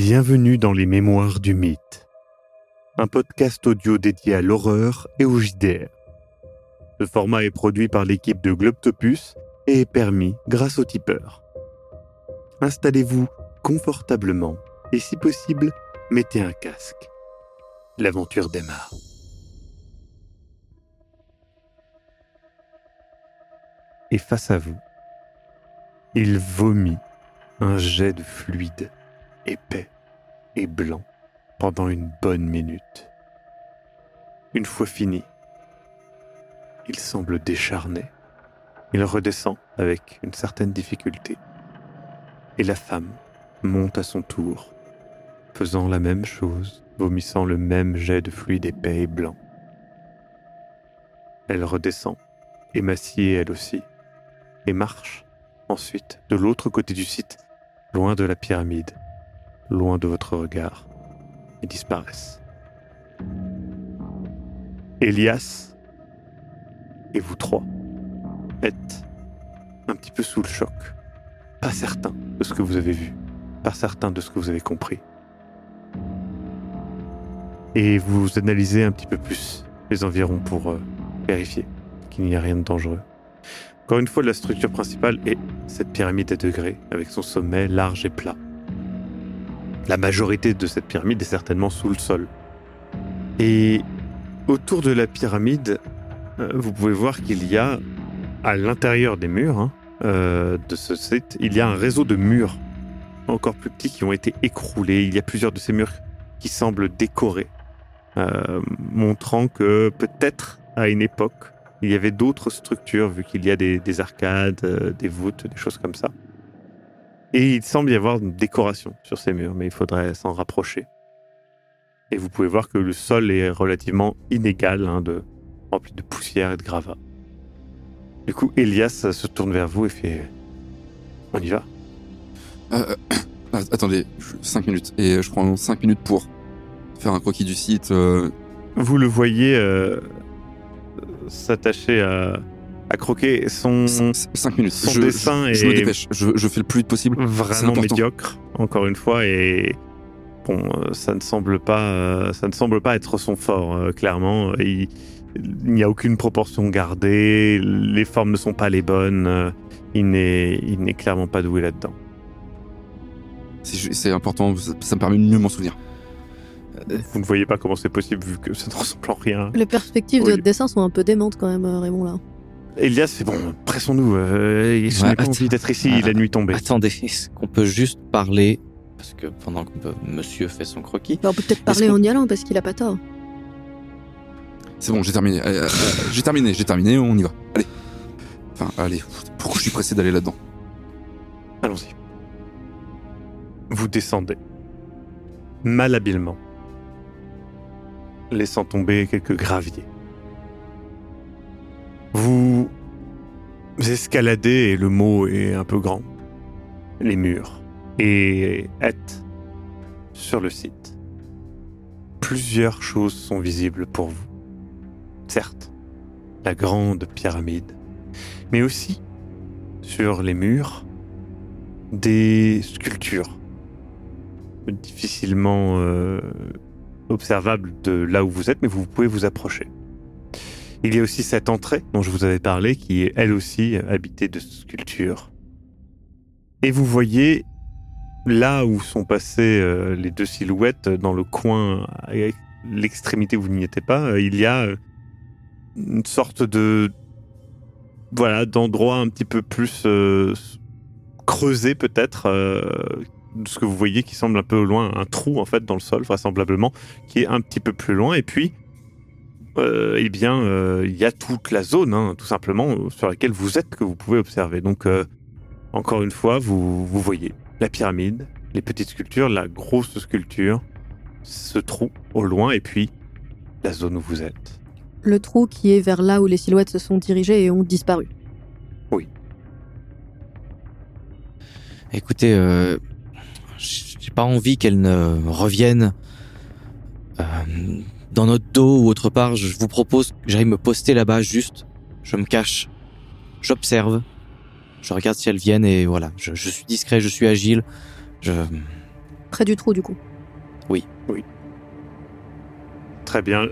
Bienvenue dans les Mémoires du Mythe, un podcast audio dédié à l'horreur et au JDR. Ce format est produit par l'équipe de Globtopus et est permis grâce au tipeur. Installez-vous confortablement et si possible, mettez un casque. L'aventure démarre. Et face à vous, il vomit un jet de fluide épais et blanc pendant une bonne minute. Une fois fini, il semble décharné. Il redescend avec une certaine difficulté. Et la femme monte à son tour, faisant la même chose, vomissant le même jet de fluide épais et blanc. Elle redescend, émaciée elle aussi, et marche ensuite de l'autre côté du site, loin de la pyramide, loin de votre regard, et disparaissent. Elias et vous trois êtes un petit peu sous le choc, pas certain de ce que vous avez vu, pas certain de ce que vous avez compris. Et vous analysez un petit peu plus les environs pour euh, vérifier qu'il n'y a rien de dangereux. Encore une fois, la structure principale est cette pyramide à degrés, avec son sommet large et plat. La majorité de cette pyramide est certainement sous le sol. Et autour de la pyramide, euh, vous pouvez voir qu'il y a, à l'intérieur des murs hein, euh, de ce site, il y a un réseau de murs encore plus petits qui ont été écroulés. Il y a plusieurs de ces murs qui semblent décorés, euh, montrant que peut-être à une époque, il y avait d'autres structures, vu qu'il y a des, des arcades, des voûtes, des choses comme ça. Et il semble y avoir une décoration sur ces murs, mais il faudrait s'en rapprocher. Et vous pouvez voir que le sol est relativement inégal, hein, de, rempli de poussière et de gravats. Du coup, Elias se tourne vers vous et fait On y va euh, euh Attendez, 5 minutes. Et je prends 5 minutes pour faire un croquis du site. Euh. Vous le voyez s'attacher à, à croquer son 5 minutes. Son je, dessin je, est je me dépêche. Je, je, fais le plus vite possible. Vraiment médiocre, encore une fois, et bon, euh, ça ne semble pas, euh, ça ne semble pas être son fort. Euh, clairement, il, il n'y a aucune proportion gardée, les formes ne sont pas les bonnes. Il n'est, il n'est clairement pas doué là-dedans. C'est important, ça me permet de mieux m'en souvenir. Vous ne voyez pas comment c'est possible vu que ça ne ressemble en rien. Les perspectives oui. de votre dessin sont un peu démentes quand même, Raymond, là. Elias, c'est bon, pressons-nous. Euh, je n'ai pas envie d'être ici, Ah, la nuit tombée. Attendez, est-ce qu'on peut juste parler Parce que pendant que monsieur fait son croquis. Bah, on peut peut-être parler en y allant parce qu'il a pas tort. C'est bon, j'ai terminé. Euh, euh, j'ai terminé, j'ai terminé, on y va. Allez. Enfin, allez. Pourquoi je suis pressé d'aller là-dedans? Allons-y. Vous descendez. Malhabilement. Laissant tomber quelques graviers. Vous escaladez, et le mot est un peu grand, les murs, et êtes sur le site. Plusieurs choses sont visibles pour vous. Certes, la grande pyramide, mais aussi, sur les murs, des sculptures difficilement euh, observables de là où vous êtes, mais vous pouvez vous approcher. Il y a aussi cette entrée dont je vous avais parlé, qui est elle aussi habitée de sculptures. Et vous voyez là où sont passées euh, les deux silhouettes, dans le coin, l'extrémité où vous n'y étiez pas, euh, il y a une sorte de voilà d'endroit un petit peu plus euh, creusé peut-être, euh, ce que vous voyez qui semble un peu loin, un trou en fait dans le sol vraisemblablement, qui est un petit peu plus loin et puis euh, eh bien, euh, il y a toute la zone, hein, tout simplement, sur laquelle vous êtes que vous pouvez observer. Donc, euh, encore une fois, vous, vous voyez la pyramide, les petites sculptures, la grosse sculpture, ce trou au loin, et puis la zone où vous êtes. Le trou qui est vers là où les silhouettes se sont dirigées et ont disparu. Oui. Écoutez, euh, j'ai pas envie qu'elles ne reviennent euh, dans notre dos ou autre part. Je vous propose que j'aille me poster là-bas juste. Je me cache, j'observe, je regarde si elles viennent et voilà. Je, je suis discret, je suis agile. Je Près du trou, du coup. Très bien.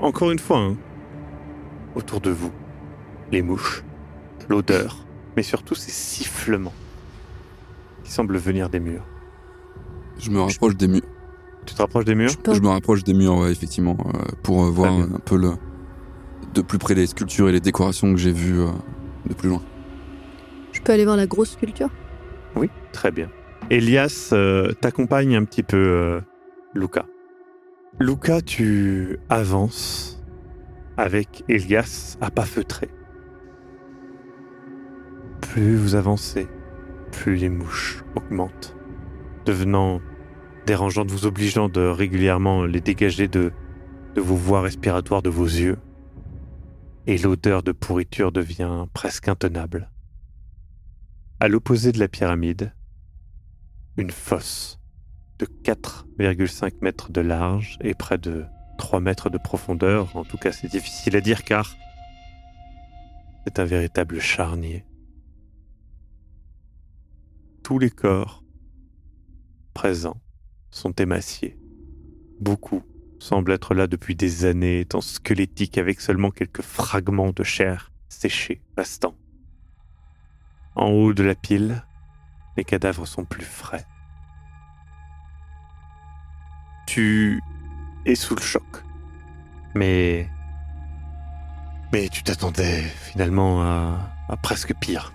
Encore une fois, hein. autour de vous, les mouches, l'odeur, mais surtout ces sifflements qui semblent venir des murs. Je me rapproche des murs. Tu te rapproches des murs Je me rapproche des murs, ouais, effectivement, euh, pour euh, voir un peu le, de plus près les sculptures et les décorations que j'ai vues euh, de plus loin. Je peux aller voir la grosse sculpture? Oui, très bien. Elias euh, t'accompagne un petit peu, euh, Luca. Luca, tu avances avec Elias à pas feutré. Plus vous avancez, plus les mouches augmentent, devenant dérangeantes, vous obligeant de régulièrement les dégager de, de vos voies respiratoires, de vos yeux. Et l'odeur de pourriture devient presque intenable. À l'opposé de la pyramide, une fosse de 4,5 mètres de large et près de 3 mètres de profondeur. En tout cas, c'est difficile à dire car c'est un véritable charnier. Tous les corps présents sont émaciés. Beaucoup semblent être là depuis des années, étant squelettiques avec seulement quelques fragments de chair séchés restant. En haut de la pile, les cadavres sont plus frais. Tu es sous le choc. Mais. Mais tu t'attendais finalement à, à presque pire.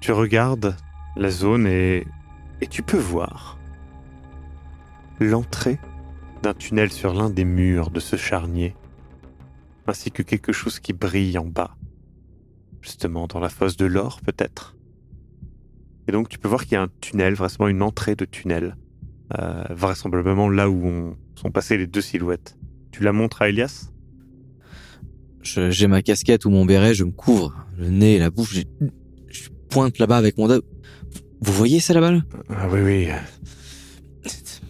Tu regardes la zone et. Et tu peux voir l'entrée d'un tunnel sur l'un des murs de ce charnier, ainsi que quelque chose qui brille en bas. Justement, dans la fosse de l'or, peut-être. Et donc, tu peux voir qu'il y a un tunnel, vraisemblablement une entrée de tunnel, euh, vraisemblablement là où on, sont passées les deux silhouettes. Tu la montres à Elias? J'ai ma casquette ou mon béret, je me couvre le nez et la bouche. Je, je pointe là-bas avec mon doigt. Vous voyez ça là-bas là? Ah oui, oui.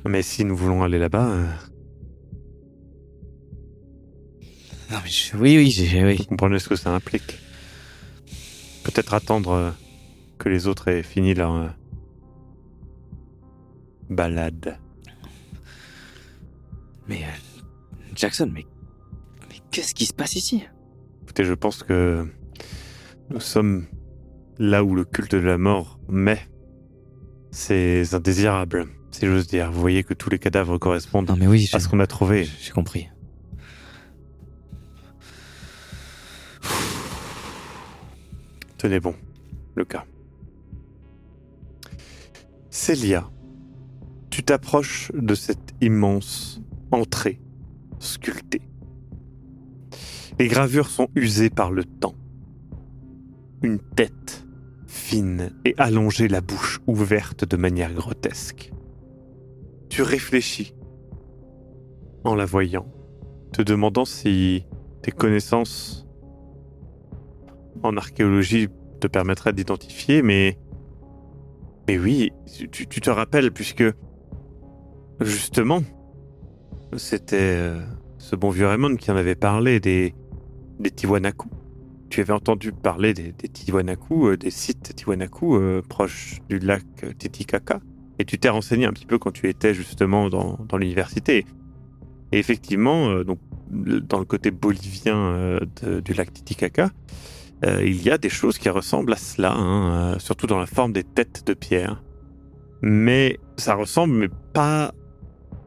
Mais si nous voulons aller là-bas, euh, Non mais je- oui, oui, j'ai- oui. vous comprenez ce que ça implique? Peut-être attendre euh, que les autres aient fini leur euh, balade. Mais Jackson, mais, mais qu'est-ce qui se passe ici? Écoutez, je pense que nous sommes là où le culte de la mort met ces indésirables, si j'ose dire. Vous voyez que tous les cadavres correspondent Non mais oui, à ce qu'on a trouvé. j'ai compris. Tenez bon, le cas. Célia, tu t'approches de cette immense entrée sculptée. Les gravures sont usées par le temps. Une tête fine et allongée, la bouche ouverte de manière grotesque. Tu réfléchis en la voyant, te demandant si tes connaissances en archéologie te permettraient d'identifier, mais mais oui, tu, tu te rappelles puisque justement c'était euh, ce bon vieux Raymond qui en avait parlé des des Tiwanaku. Tu avais entendu parler des, Tiwanaku, euh, des sites Tiwanaku euh, proches du lac Titicaca, et tu t'es renseigné un petit peu quand tu étais justement dans, l'université. Et effectivement, euh, donc dans le côté bolivien du lac Titicaca, il y a des choses qui ressemblent à cela, hein, surtout dans la forme des têtes de pierre. Mais ça ressemble, mais pas,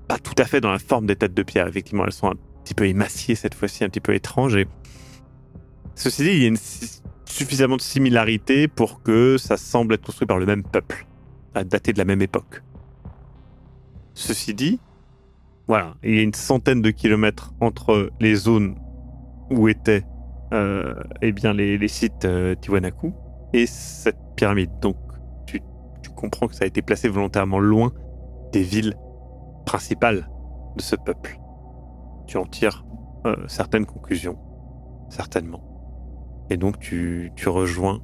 pas tout à fait dans la forme des têtes de pierre. Effectivement, elles sont un petit peu émaciées cette fois-ci, un petit peu étranges. Ceci dit, il y a suffisamment de similarité pour que ça semble être construit par le même peuple, à dater de la même époque. Ceci dit, voilà, il y a une centaine de kilomètres entre les zones où étaient euh, eh bien les, sites euh, Tiwanaku et cette pyramide. Donc tu, tu comprends que ça a été placé volontairement loin des villes principales de ce peuple. Tu en tires euh, certaines conclusions, certainement. Et donc tu, rejoins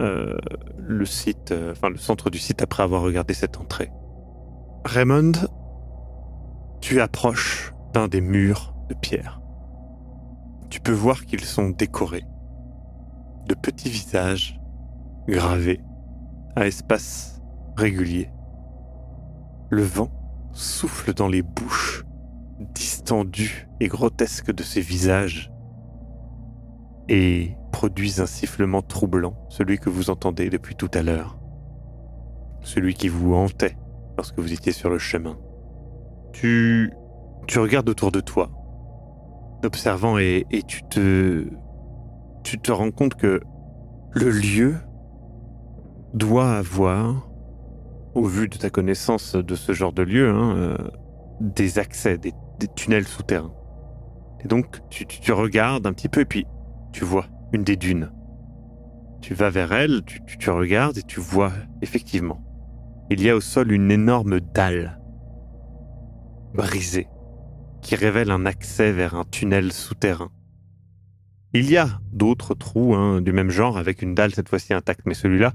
euh, le site, euh, le centre du site après avoir regardé cette entrée. Raymond, tu approches d'un des murs de pierre tu peux voir qu'ils sont décorés de petits visages gravés à espaces réguliers. le vent souffle dans les bouches distendues et grotesques de ces visages et produisent un sifflement troublant, celui que vous entendez depuis tout à l'heure, celui qui vous hantait lorsque vous étiez sur le chemin. Tu, tu regardes autour de toi, observant et, et tu te, tu te rends compte que le lieu doit avoir, au vu de ta connaissance de ce genre de lieu, hein, euh, des accès, des, des tunnels souterrains. Et donc, tu, tu, tu regardes un petit peu et puis tu vois une des dunes. Tu vas vers elle, tu, regardes et tu vois effectivement. Il y a au sol une énorme dalle brisée qui révèle un accès vers un tunnel souterrain. Il y a d'autres trous hein, du même genre avec une dalle cette fois-ci intacte, mais celui-là,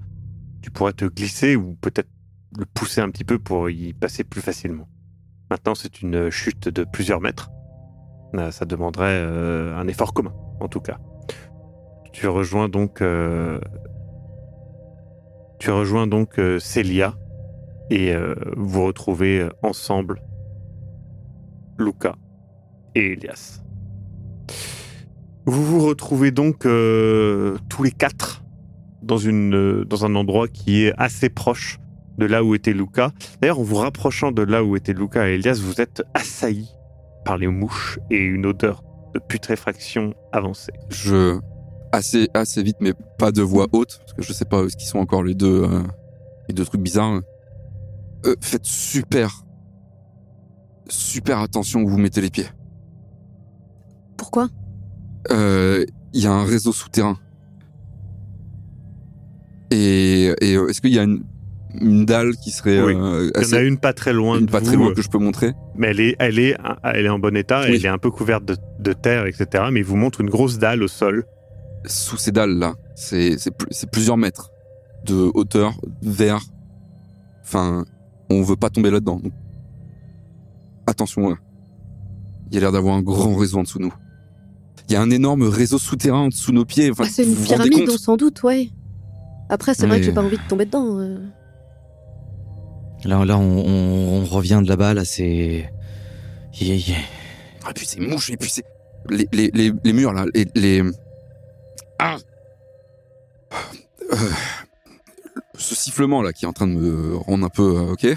tu pourrais te glisser ou peut-être le pousser un petit peu pour y passer plus facilement. Maintenant, c'est une chute de plusieurs mètres. Euh, Ça demanderait euh, un effort commun, en tout cas. Tu rejoins donc, euh, euh, Célia et euh, vous retrouvez ensemble Luca et Elias. Vous vous retrouvez donc tous les quatre dans, un endroit qui est assez proche de là où était Luca. D'ailleurs, en vous rapprochant de là où étaient Luca et Elias, vous êtes assaillis par les mouches et une odeur de putréfaction avancée. Je assez assez vite, mais pas de voix haute parce que je sais pas ce qui sont encore les deux euh, les deux trucs bizarres. Euh, faites super super attention où vous mettez les pieds. Pourquoi? Euh, Il y a un réseau souterrain. Et, et euh, est-ce qu'il y a une, une dalle qui serait Oui. euh, Il y en assez- a une pas très loin une de pas vous, très loin euh, que je peux montrer mais elle est, elle est, elle est en bon état, Oui. elle est un peu couverte de, de terre, etc. Mais il vous montre une grosse dalle au sol. Sous ces dalles là. C'est c'est pl- c'est plusieurs mètres de hauteur vers. Enfin, on veut pas tomber là-dedans. Donc, attention. là. Il y a l'air d'avoir un grand réseau en dessous de nous. Il y a un énorme réseau souterrain en dessous de nos pieds. Enfin, Ah, C'est une vous pyramide, sans doute, ouais. Après, c'est vrai que j'ai pas envie de tomber dedans. euh. Là, là, on, on- on revient de là-bas, là, c'est. Y- y- Ah, puis c'est mouche, et puis c'est. Les, les, les, les murs, là, les. Ah Euh, Ce sifflement, là, qui est en train de me rendre un peu. euh, ok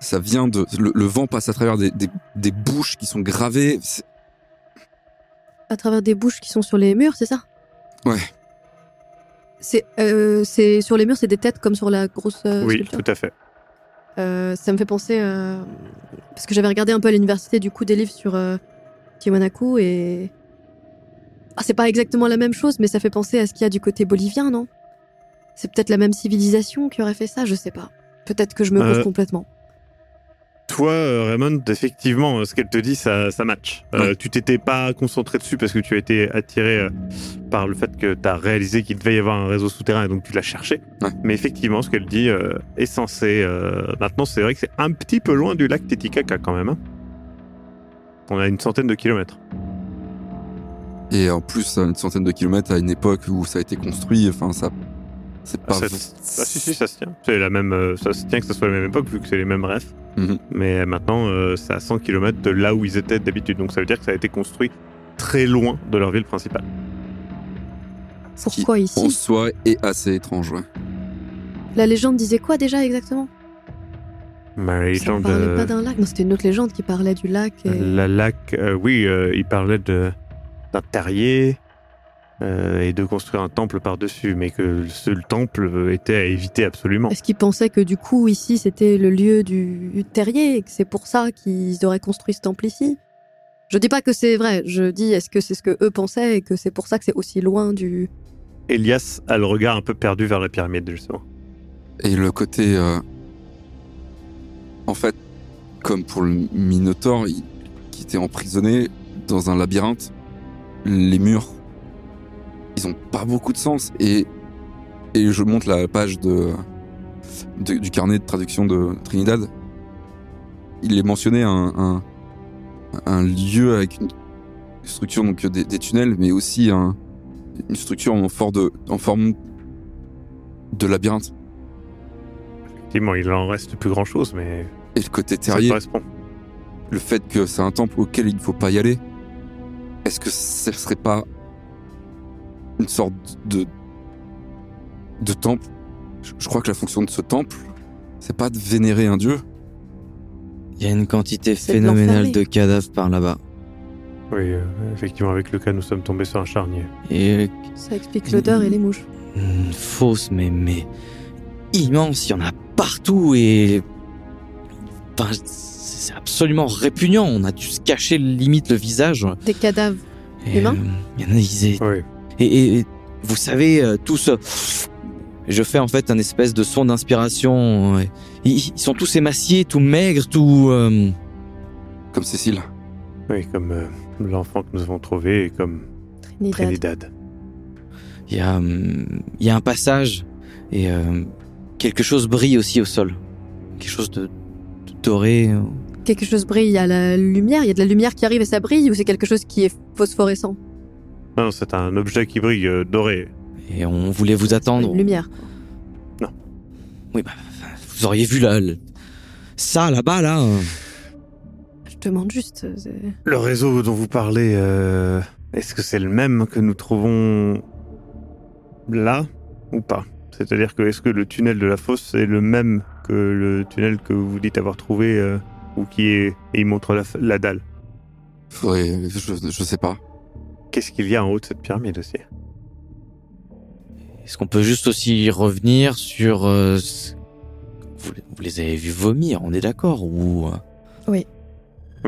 Ça vient de. Le, le vent passe à travers des, des, des bouches qui sont gravées. À travers des bouches qui sont sur les murs, c'est ça? Ouais. C'est euh, c'est- sur les murs, c'est des têtes comme sur la grosse euh, oui, sculpture. tout à fait. Euh, ça me fait penser euh, parce que j'avais regardé un peu à l'université du coup des livres sur euh, Tiwanaku et c'est pas exactement la même chose, mais ça fait penser à ce qu'il y a du côté bolivien, non? C'est peut-être la même civilisation qui aurait fait ça, je sais pas. Peut-être que je me Euh, pose complètement. Toi, euh, Raymond, effectivement, euh, ce qu'elle te dit, ça, ça match. Euh. Tu t'étais pas concentré dessus parce que tu as été attiré euh, par le fait que tu as réalisé qu'il devait y avoir un réseau souterrain et donc tu l'as cherché. Ouais. Mais effectivement, ce qu'elle dit euh, est censé. euh, maintenant, c'est vrai que c'est un petit peu loin du lac Titicaca quand même. hein. On a une centaine de kilomètres. Et en plus, à une centaine de kilomètres à une époque où ça a été construit. Enfin, ça. C'est Ah, pas. ça- ah, si, si, ça se tient. C'est la même, euh, ça se tient que ce soit la même époque vu que c'est les mêmes refs. Mhm. Mais maintenant, euh, c'est à 100 km de là où ils étaient d'habitude. Donc ça veut dire que ça a été construit très loin de leur ville principale. ce qui, Pourquoi en ici soi, est assez étrange, ouais. La légende disait quoi déjà exactement? Ma Ça légende. parlait euh, pas d'un lac, non, c'était une autre légende qui parlait du lac. Et... La lac, euh, oui, euh, il parlait de d'un terrier euh, et de construire un temple par-dessus, mais que ce temple était à éviter absolument. Est-ce qu'ils pensaient que du coup ici c'était le lieu du terrier et que c'est pour ça qu'ils auraient construit ce temple ici Je dis pas que c'est vrai, je dis est-ce que c'est ce que eux pensaient et que c'est pour ça que c'est aussi loin du. Elias a le regard un peu perdu vers la pyramide, justement. Et le côté. euh, En fait, comme pour le Minotaure, il- qui était emprisonné dans un labyrinthe, les murs, ils ont pas beaucoup de sens. Et, et je monte la page de, de- du carnet de traduction de Trinidad. Il est mentionné un, un, un lieu avec une structure, donc des, des tunnels, mais aussi un, une structure en, for- de, en forme de labyrinthe. Effectivement, il en reste plus grand-chose, mais Et le côté Ça terrier, correspond. le fait que c'est un temple auquel il ne faut pas y aller, est-ce que ce serait pas une sorte de de temple? Je, je crois que la fonction de ce temple, c'est pas de vénérer un dieu. Il y a une quantité de phénoménale de cadavres par là-bas. Oui, euh, effectivement, avec le cas, nous sommes tombés sur un charnier. Et Ça explique l'odeur et les mouches. une fosse, mais, mais immense, il y en a partout et. Enfin, c'est absolument répugnant. On a dû se cacher limite le visage. Des cadavres. Et, Humains euh, y en a, ils étaient Oui. Et, et- et vous savez, euh, tous. euh, je fais en fait un espèce de son d'inspiration. Ils, ils sont tous émaciés, tout maigres, tout. euh, Comme Cécile. Oui, comme euh, l'enfant que nous avons trouvé et comme Trinidad. Trinidad. Il y, a, il y a un passage et euh, quelque chose brille aussi au sol. Quelque chose de, de doré. Quelque chose brille, il y a la lumière, il y a de la lumière qui arrive et ça brille ou c'est quelque chose qui est phosphorescent Non, non, c'est un objet qui brille euh, doré. Et on voulait vous attendre. Une lumière. Oui, bah, vous auriez vu là, le- ça là-bas, là. euh. Je demande juste. euh, Le réseau dont vous parlez, euh, est-ce que c'est le même que nous trouvons là ou pas? C'est-à-dire que est-ce que le tunnel de la fosse est le même que le tunnel que vous dites avoir trouvé euh, ou qui est et il montre la, la dalle Faudrait, je, je sais pas. Qu'est-ce qu'il y a en haut de cette pyramide aussi? Est-ce qu'on peut juste aussi revenir sur. euh, vous, vous les avez vus vomir, on est d'accord Ou. euh,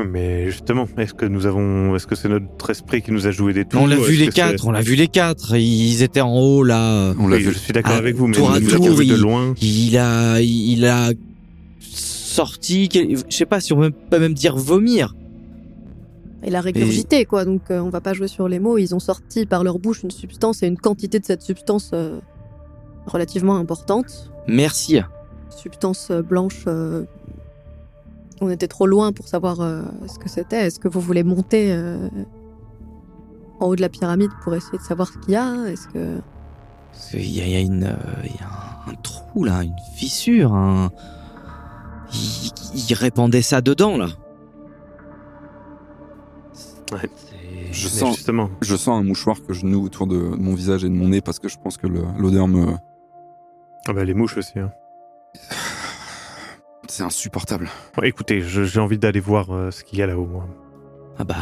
Mais justement, est-ce que nous avons, est-ce que c'est notre esprit qui nous a joué des tours On l'a vu les quatre, on l'a vu les quatre. Ils étaient en haut là. On l'a Oui, vu. je suis d'accord Ah, avec vous, mais tour nous à nous tour, de loin. Il a, il a sorti, je sais pas si on peut pas même dire vomir. Il a régurgité, quoi. Donc, euh, on va pas jouer sur les mots. Ils ont sorti par leur bouche une substance et une quantité de cette substance euh, relativement importante. Merci. Substance euh, blanche. euh, On était trop loin pour savoir ce que c'était. Est-ce que vous voulez monter en haut de la pyramide pour essayer de savoir ce qu'il y a? Est-ce que Parce qu'il y a, il y a une, il y a un, un trou là, une fissure. Un... Il, il répandait ça dedans là. Ouais. Je sens, justement, je sens un mouchoir que je noue autour de mon visage et de mon nez parce que je pense que l'odeur me. ah bah, les mouches aussi. hein. C'est insupportable. Bon, écoutez, j'ai envie d'aller voir euh, ce qu'il y a là-haut. moi. Ah bah,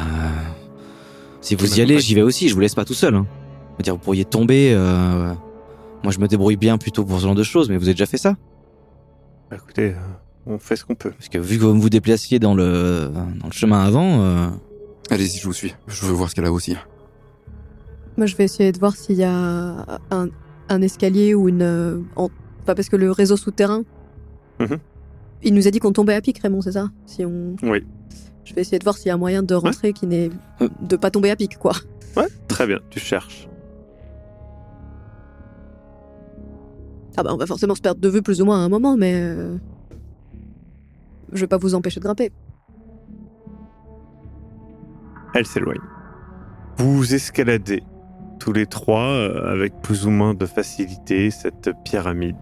si vous y allez, j'y vais aussi. Je vous laisse pas tout seul. Hein. Je veux dire, vous pourriez tomber. euh, Moi, je me débrouille bien plutôt pour ce genre de choses, mais vous avez déjà fait ça? Bah, écoutez, euh, on fait ce qu'on peut. Parce que vu que vous vous déplaciez dans le dans le chemin avant, euh, Allez-y, je vous suis. Je veux voir ce qu'elle a aussi. Moi, je vais essayer de voir s'il y a un, un escalier ou une. euh, en- Enfin, parce que le réseau souterrain. Mhm. Il nous a dit qu'on tombait à pic, Raymond, c'est ça? Si on. Oui. Je vais essayer de voir s'il y a un moyen de rentrer qui n'est. Euh. de pas tomber à pic, quoi. Ouais, très bien, tu cherches. Ah bah, on va forcément se perdre de vue plus ou moins à un moment, mais. Je vais pas vous empêcher de grimper. Elle s'éloigne. Vous escaladez tous les trois euh, avec plus ou moins de facilité cette pyramide.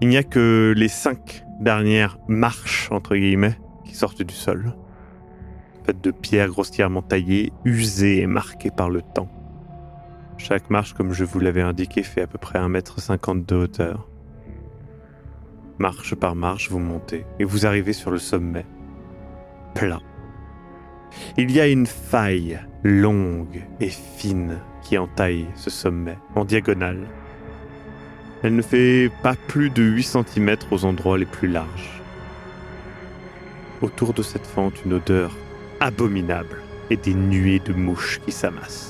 Il n'y a que les cinq dernières marches, entre guillemets, qui sortent du sol. Faites de pierres grossièrement taillées, usées et marquées par le temps. Chaque marche, comme je vous l'avais indiqué, fait à peu près 1m50 de hauteur. Marche par marche, vous montez et vous arrivez sur le sommet. Plat. Il y a une faille longue et fine qui entaille ce sommet en diagonale. Elle ne fait pas plus de 8 cm aux endroits les plus larges. Autour de cette fente, une odeur abominable et des nuées de mouches qui s'amassent.